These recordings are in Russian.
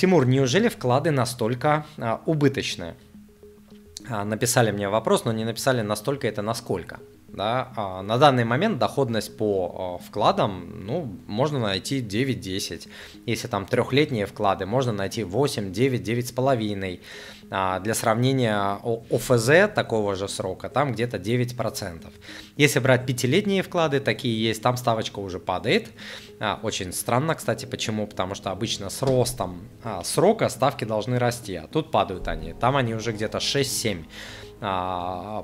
Тимур, неужели вклады настолько а, убыточные? А, написали мне вопрос, но не написали настолько это насколько. Да? А, на данный момент доходность по а, вкладам ну, можно найти 9-10. Если там трехлетние вклады, можно найти 8, 9, 9,5. А, для сравнения, ОФЗ такого же срока там где-то 9%. Если брать пятилетние вклады, такие есть, там ставочка уже падает. А, очень странно, кстати, почему? Потому что обычно с ростом срока ставки должны расти, а тут падают они. Там они уже где-то 6-7%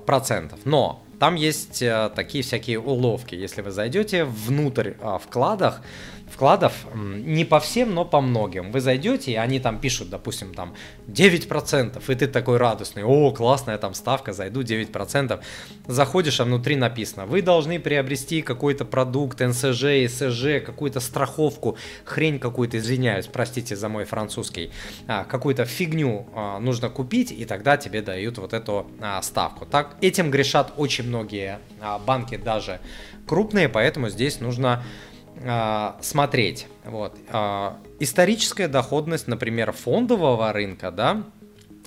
процентов. Но там есть э, такие всякие уловки. Если вы зайдете внутрь вкладах, вкладов не по всем, но по многим. Вы зайдете, и они там пишут, допустим, там 9%, и ты такой радостный, о, классная там ставка, зайду 9%. Заходишь, а внутри написано, вы должны приобрести какой-то продукт, НСЖ, СЖ, какую-то страховку, хрень какую-то, извиняюсь, простите за мой французский, а, какую-то фигню а, нужно купить, и тогда тебе дают вот эту а, ставку. Так, этим грешат очень многие банки, даже крупные, поэтому здесь нужно э, смотреть. Вот. Э, историческая доходность, например, фондового рынка, да,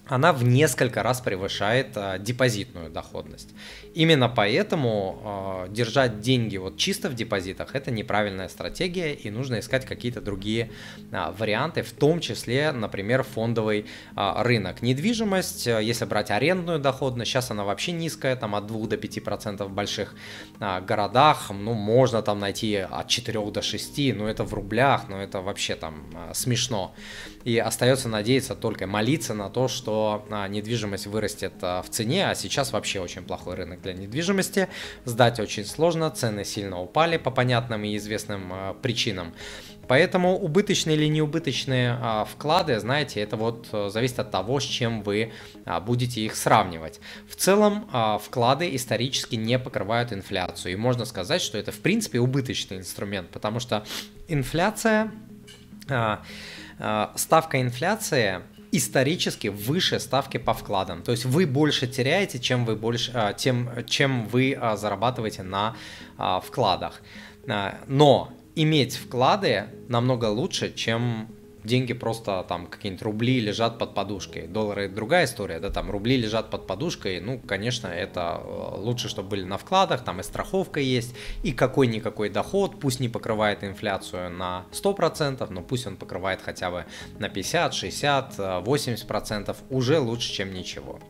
она в несколько раз превышает а, депозитную доходность. Именно поэтому а, держать деньги вот чисто в депозитах это неправильная стратегия и нужно искать какие-то другие а, варианты, в том числе, например, фондовый а, рынок. Недвижимость, а, если брать арендную доходность, сейчас она вообще низкая, там от 2 до 5 процентов в больших а, городах, ну можно там найти от 4 до 6, но это в рублях, но это вообще там а, смешно. И остается надеяться только молиться на то, что а, недвижимость вырастет а, в цене, а сейчас вообще очень плохой рынок для недвижимости. Сдать очень сложно, цены сильно упали по понятным и известным а, причинам. Поэтому убыточные или неубыточные а, вклады, знаете, это вот а, зависит от того, с чем вы а, будете их сравнивать. В целом а, вклады исторически не покрывают инфляцию. И можно сказать, что это в принципе убыточный инструмент, потому что инфляция, а, ставка инфляции исторически выше ставки по вкладам. То есть вы больше теряете, чем вы, больше, а, тем, чем вы а, зарабатываете на а, вкладах. Но иметь вклады намного лучше, чем деньги просто там какие-нибудь рубли лежат под подушкой. Доллары другая история, да, там рубли лежат под подушкой, ну, конечно, это э, лучше, чтобы были на вкладах, там и страховка есть, и какой-никакой доход, пусть не покрывает инфляцию на 100%, но пусть он покрывает хотя бы на 50, 60, 80%, уже лучше, чем ничего.